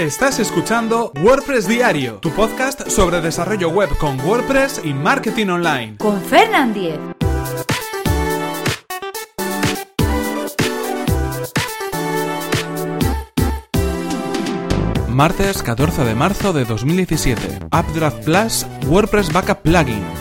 Estás escuchando WordPress Diario, tu podcast sobre desarrollo web con WordPress y marketing online. Con Fernand Diez. Martes 14 de marzo de 2017. Updraft Plus WordPress Backup Plugin.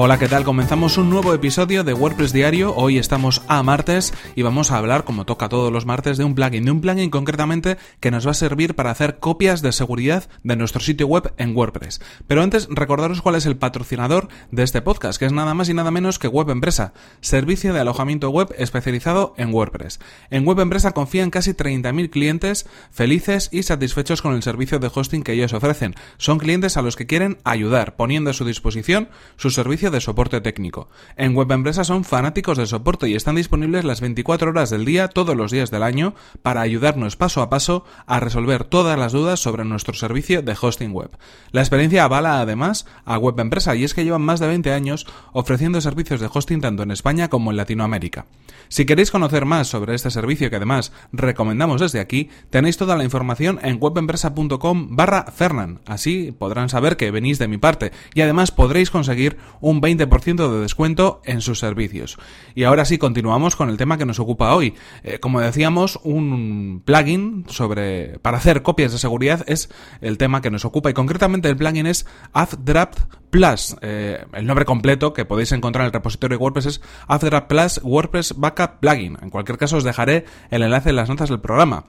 Hola, ¿qué tal? Comenzamos un nuevo episodio de WordPress Diario. Hoy estamos a martes y vamos a hablar, como toca todos los martes, de un plugin, de un plugin concretamente que nos va a servir para hacer copias de seguridad de nuestro sitio web en WordPress. Pero antes, recordaros cuál es el patrocinador de este podcast, que es nada más y nada menos que Web Empresa, servicio de alojamiento web especializado en WordPress. En Web Empresa confían casi 30.000 clientes felices y satisfechos con el servicio de hosting que ellos ofrecen. Son clientes a los que quieren ayudar, poniendo a su disposición su servicio de soporte técnico. En Web Empresa son fanáticos del soporte y están disponibles las 24 horas del día, todos los días del año, para ayudarnos paso a paso a resolver todas las dudas sobre nuestro servicio de hosting web. La experiencia avala además a Web Empresa y es que llevan más de 20 años ofreciendo servicios de hosting tanto en España como en Latinoamérica. Si queréis conocer más sobre este servicio que además recomendamos desde aquí, tenéis toda la información en webempresa.com barra Fernan. Así podrán saber que venís de mi parte y además podréis conseguir un 20% de descuento en sus servicios. Y ahora sí, continuamos con el tema que nos ocupa hoy. Eh, como decíamos, un plugin sobre para hacer copias de seguridad es el tema que nos ocupa y concretamente el plugin es AppDraft Plus. Eh, el nombre completo que podéis encontrar en el repositorio de WordPress es AppDraft Plus WordPress Backup Plugin. En cualquier caso os dejaré el enlace en las notas del programa.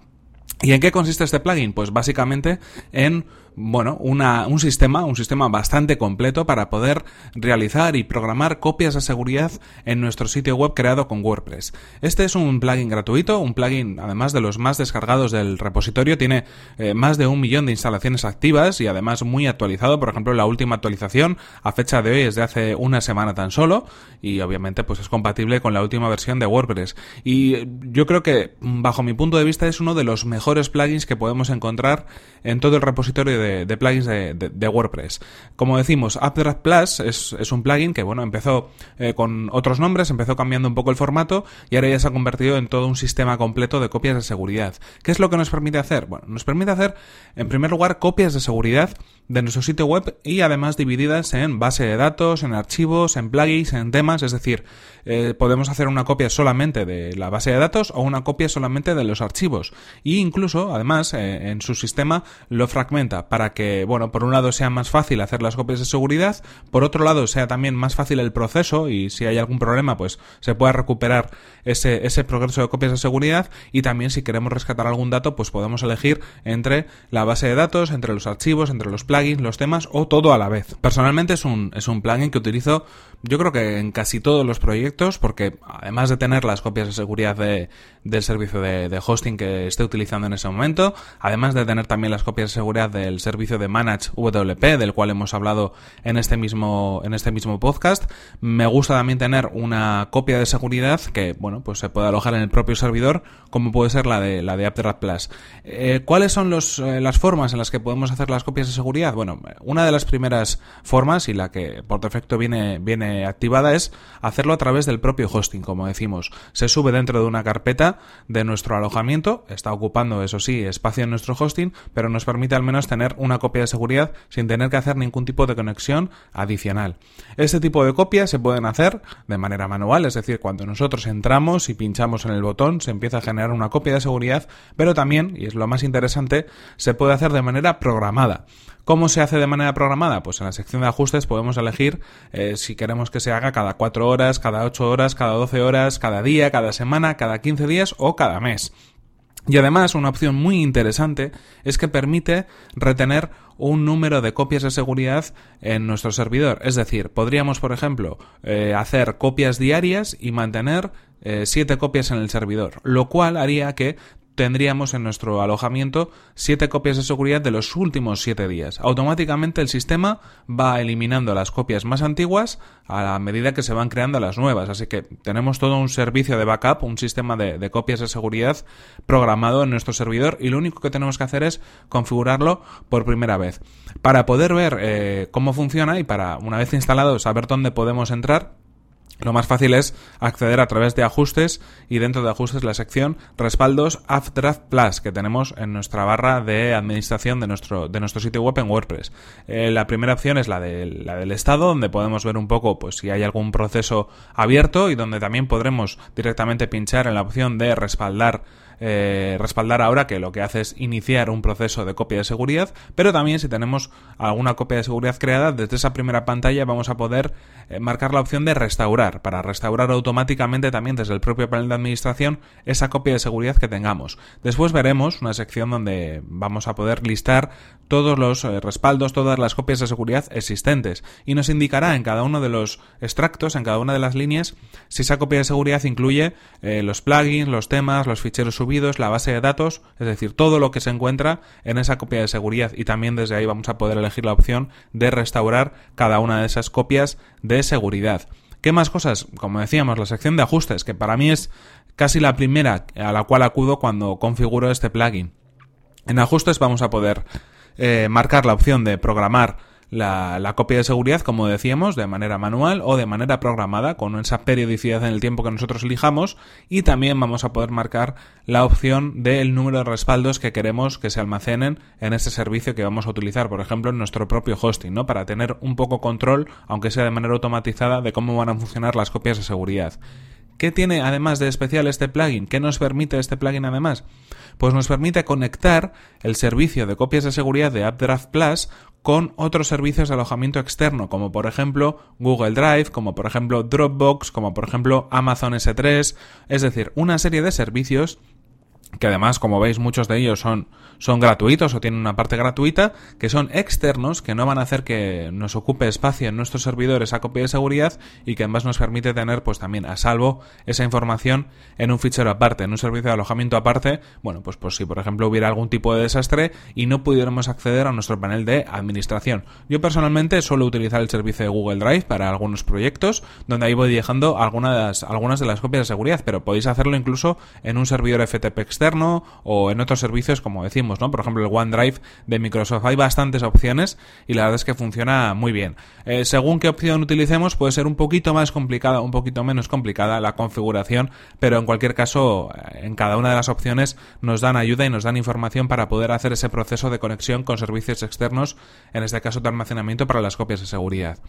¿Y en qué consiste este plugin? Pues básicamente en bueno, un sistema, un sistema bastante completo para poder realizar y programar copias de seguridad en nuestro sitio web creado con WordPress. Este es un plugin gratuito, un plugin además de los más descargados del repositorio, tiene eh, más de un millón de instalaciones activas y además muy actualizado, por ejemplo la última actualización a fecha de hoy es de hace una semana tan solo y obviamente pues es compatible con la última versión de WordPress y yo creo que bajo mi punto de vista es uno de los mejores plugins que podemos encontrar en todo el repositorio de, plugins de, WordPress. Como decimos, Updraft Plus es, un plugin que, bueno, empezó eh, con otros nombres, empezó cambiando un poco el formato y ahora ya se ha convertido en todo un sistema completo de copias de seguridad. ¿Qué es lo que nos permite hacer? Bueno, nos permite hacer, en primer lugar, copias de seguridad de nuestro sitio web y además divididas en base de datos, en archivos, en plugins, en temas, es decir, eh, podemos hacer una copia solamente de la base de datos o una copia solamente de los archivos. E incluso, además, eh, en su sistema lo fragmenta para que, bueno, por un lado sea más fácil hacer las copias de seguridad, por otro lado sea también más fácil el proceso y si hay algún problema, pues se pueda recuperar ese, ese progreso de copias de seguridad y también si queremos rescatar algún dato, pues podemos elegir entre la base de datos, entre los archivos, entre los plugins, los temas o todo a la vez. Personalmente es un, es un plugin que utilizo yo creo que en casi todos los proyectos porque además de tener las copias de seguridad de, del servicio de, de hosting que esté utilizando en ese momento, además de tener también las copias de seguridad del servicio de Manage WP, del cual hemos hablado en este mismo, en este mismo podcast. Me gusta también tener una copia de seguridad que, bueno, pues se puede alojar en el propio servidor, como puede ser la de, la de Plus. Eh, ¿Cuáles son los, eh, las formas en las que podemos hacer las copias de seguridad? Bueno, una de las primeras formas y la que por defecto viene, viene activada es hacerlo a través del propio hosting, como decimos. Se sube dentro de una carpeta de nuestro alojamiento, está ocupando, eso sí, espacio en nuestro hosting, pero nos permite al menos tener una copia de seguridad sin tener que hacer ningún tipo de conexión adicional. Este tipo de copias se pueden hacer de manera manual, es decir, cuando nosotros entramos y pinchamos en el botón se empieza a generar una copia de seguridad, pero también, y es lo más interesante, se puede hacer de manera programada. ¿Cómo se hace de manera programada? Pues en la sección de ajustes podemos elegir eh, si queremos que se haga cada 4 horas, cada 8 horas, cada 12 horas, cada día, cada semana, cada 15 días o cada mes. Y además, una opción muy interesante es que permite retener un número de copias de seguridad en nuestro servidor. Es decir, podríamos, por ejemplo, eh, hacer copias diarias y mantener eh, siete copias en el servidor, lo cual haría que tendríamos en nuestro alojamiento siete copias de seguridad de los últimos siete días. Automáticamente el sistema va eliminando las copias más antiguas a la medida que se van creando las nuevas. Así que tenemos todo un servicio de backup, un sistema de, copias de seguridad programado en nuestro servidor y lo único que tenemos que hacer es configurarlo por primera vez. Para poder ver eh, cómo funciona y para una vez instalado saber dónde podemos entrar, lo más fácil es acceder a través de ajustes y dentro de ajustes la sección respaldos AppDraft Plus que tenemos en nuestra barra de administración de nuestro, de nuestro sitio web en WordPress. Eh, la primera opción es la, de, la del estado donde podemos ver un poco pues si hay algún proceso abierto y donde también podremos directamente pinchar en la opción de respaldar eh, respaldar ahora que lo que hace es iniciar un proceso de copia de seguridad, pero también si tenemos alguna copia de seguridad creada, desde esa primera pantalla vamos a poder eh, marcar la opción de restaurar, para restaurar automáticamente también desde el propio panel de administración esa copia de seguridad que tengamos. Después veremos una sección donde vamos a poder listar todos los eh, respaldos, todas las copias de seguridad existentes y nos indicará en cada uno de los extractos, en cada una de las líneas, si esa copia de seguridad incluye los plugins, los temas, los ficheros subidos, la base de datos, es decir, todo lo que se encuentra en esa copia de seguridad y también desde ahí vamos a poder elegir la opción de restaurar cada una de esas copias de seguridad. ¿Qué más cosas? Como decíamos, la sección de ajustes, que para mí es casi la primera a la cual acudo cuando configuro este plugin. En ajustes vamos a poder eh, marcar la opción de programar la, copia de seguridad, como decíamos, de manera manual o de manera programada, con esa periodicidad en el tiempo que nosotros elijamos, y también vamos a poder marcar la opción del número de respaldos que queremos que se almacenen en este servicio que vamos a utilizar, por ejemplo, en nuestro propio hosting, ¿no? Para tener un poco control, aunque sea de manera automatizada, de cómo van a funcionar las copias de seguridad. ¿Qué tiene además de especial este plugin? ¿Qué nos permite este plugin además? Pues nos permite conectar el servicio de copias de seguridad de AppDraft Plus con otros servicios de alojamiento externo, como por ejemplo Google Drive, como por ejemplo Dropbox, como por ejemplo Amazon S3, es decir, una serie de servicios que además, como veis, muchos de ellos son, son gratuitos o tienen una parte gratuita, que son externos, que no van a hacer que nos ocupe espacio en nuestros servidores a copia de seguridad y que además nos permite tener, pues también a salvo esa información en un fichero aparte, en un servicio de alojamiento aparte, bueno, pues por si por ejemplo hubiera algún tipo de desastre y no pudiéramos acceder a nuestro panel de administración. Yo personalmente suelo utilizar el servicio de Google Drive para algunos proyectos, donde ahí voy dejando algunas, algunas de las copias de seguridad, pero podéis hacerlo incluso en un servidor FTP externo o en otros servicios, como decimos, ¿no? Por ejemplo, el OneDrive de Microsoft. Hay bastantes opciones y la verdad es que funciona muy bien. Eh, según qué opción utilicemos, puede ser un poquito más complicada, un poquito menos complicada la configuración, pero en cualquier caso, eh, en cada una de las opciones nos dan ayuda y nos dan información para poder hacer ese proceso de conexión con servicios externos, en este caso de almacenamiento para las copias de seguridad.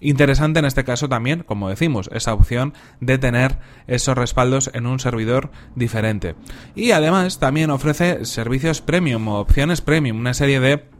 Interesante en este caso también, como decimos, esa opción de tener esos respaldos en un servidor diferente. Y además también ofrece servicios premium o opciones premium, una serie de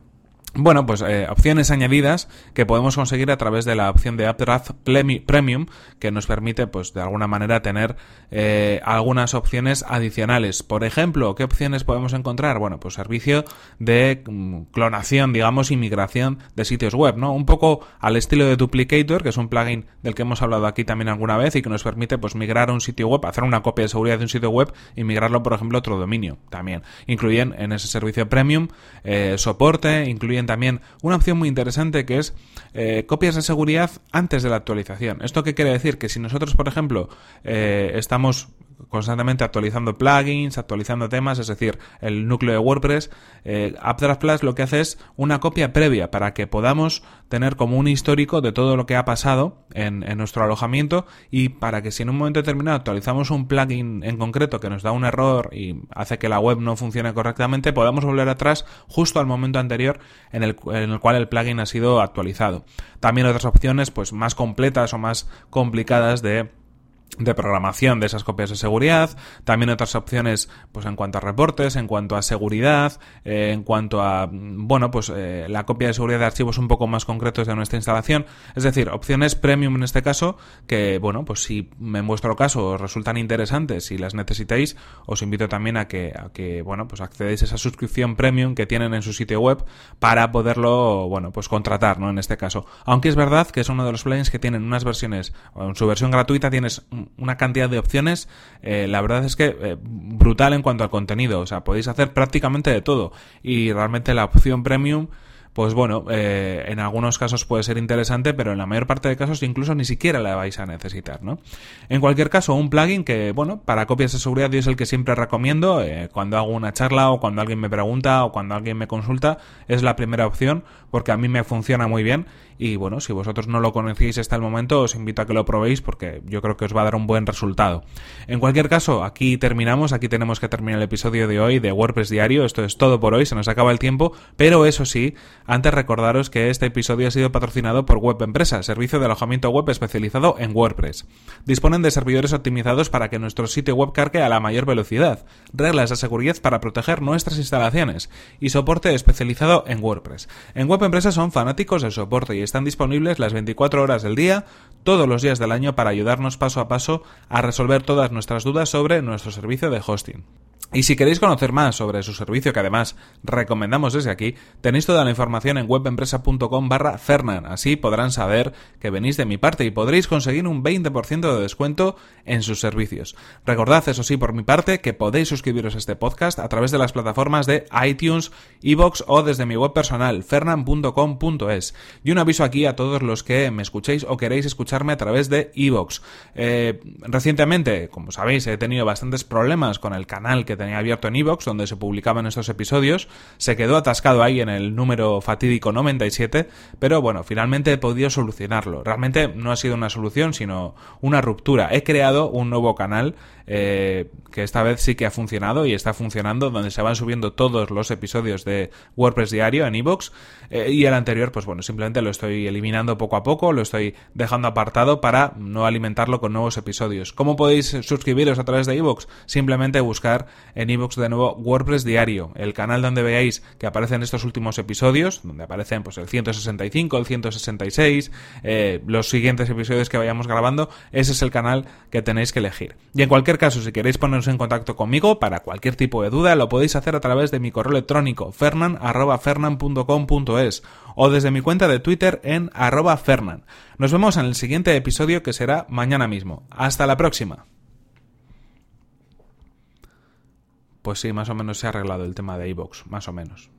bueno, pues eh, opciones añadidas que podemos conseguir a través de la opción de Updraft Premium que nos permite, pues de alguna manera, tener eh, algunas opciones adicionales. Por ejemplo, ¿qué opciones podemos encontrar? Bueno, pues servicio de mm, clonación, digamos, y migración de sitios web, ¿no? Un poco al estilo de Duplicator, que es un plugin del que hemos hablado aquí también alguna vez y que nos permite, pues, migrar a un sitio web, hacer una copia de seguridad de un sitio web y migrarlo, por ejemplo, a otro dominio también. Incluyen en ese servicio premium eh, soporte, incluyen también una opción muy interesante que es eh, copias de seguridad antes de la actualización. ¿Esto qué quiere decir? Que si nosotros, por ejemplo, eh, estamos constantemente actualizando plugins, actualizando temas, es decir, el núcleo de WordPress. Eh, AppDraft Plus lo que hace es una copia previa para que podamos tener como un histórico de todo lo que ha pasado en, nuestro alojamiento y para que si en un momento determinado actualizamos un plugin en concreto que nos da un error y hace que la web no funcione correctamente, podamos volver atrás justo al momento anterior en el, en el cual el plugin ha sido actualizado. También otras opciones pues más completas o más complicadas de de programación de esas copias de seguridad, también otras opciones pues en cuanto a reportes, en cuanto a seguridad, eh, en cuanto a bueno pues eh, la copia de seguridad de archivos un poco más concretos de nuestra instalación, es decir, opciones premium en este caso que bueno pues si en vuestro caso os resultan interesantes y las necesitáis, os invito también a que, a que bueno pues accedéis a esa suscripción premium que tienen en su sitio web para poderlo bueno pues contratar, ¿no? En este caso, aunque es verdad que es uno de los plugins que tienen unas versiones, en su versión gratuita tienes una cantidad de opciones, eh, la verdad es que eh, brutal en cuanto al contenido. O sea, podéis hacer prácticamente de todo. Y realmente la opción premium pues bueno, eh, en algunos casos puede ser interesante, pero en la mayor parte de casos incluso ni siquiera la vais a necesitar, ¿no? En cualquier caso, un plugin que, bueno, para copias de seguridad yo es el que siempre recomiendo eh, cuando hago una charla o cuando alguien me pregunta o cuando alguien me consulta, es la primera opción porque a mí me funciona muy bien y bueno, si vosotros no lo conocéis hasta el momento, os invito a que lo probéis porque yo creo que os va a dar un buen resultado. En cualquier caso, aquí terminamos, aquí tenemos que terminar el episodio de hoy de WordPress Diario, esto es todo por hoy, se nos acaba el tiempo, pero eso sí, antes recordaros que este episodio ha sido patrocinado por Web Empresa, servicio de alojamiento web especializado en WordPress. Disponen de servidores optimizados para que nuestro sitio web cargue a la mayor velocidad, reglas de seguridad para proteger nuestras instalaciones y soporte especializado en WordPress. En Web Empresa son fanáticos del soporte y están disponibles las 24 horas del día, todos los días del año para ayudarnos paso a paso a resolver todas nuestras dudas sobre nuestro servicio de hosting. Y si queréis conocer más sobre su servicio, que además recomendamos desde aquí, tenéis toda la información en webempresa.com barra Fernan. Así podrán saber que venís de mi parte y podréis conseguir un 20% de descuento en sus servicios. Recordad, eso sí, por mi parte, que podéis suscribiros a este podcast a través de las plataformas de iTunes, Evox o desde mi web personal, fernan.com.es. Y un aviso aquí a todos los que me escuchéis o queréis escucharme a través de Evox. Eh, recientemente, como sabéis, he tenido bastantes problemas con el canal que tenía abierto en Evox, donde se publicaban estos episodios, se quedó atascado ahí en el número fatídico 97, pero bueno, finalmente he podido solucionarlo. Realmente no ha sido una solución, sino una ruptura. He creado un nuevo canal eh, que esta vez sí que ha funcionado y está funcionando, donde se van subiendo todos los episodios de WordPress diario en Evox, eh, y el anterior, pues bueno, simplemente lo estoy eliminando poco a poco, lo estoy dejando apartado para no alimentarlo con nuevos episodios. ¿Cómo podéis suscribiros a través de Evox? Simplemente buscar en iVoox de nuevo WordPress Diario, el canal donde veáis que aparecen estos últimos episodios, donde aparecen pues el 165, el 166, eh, los siguientes episodios que vayamos grabando, ese es el canal que tenéis que elegir. Y en caso, si queréis poneros en contacto conmigo para cualquier tipo de duda, lo podéis hacer a través de mi correo electrónico fernan.fernan.com.es o desde mi cuenta de Twitter en arroba fernan. Nos vemos en el siguiente episodio que será mañana mismo. Hasta la próxima. Pues sí, más o menos se ha arreglado el tema de iVoox, más o menos.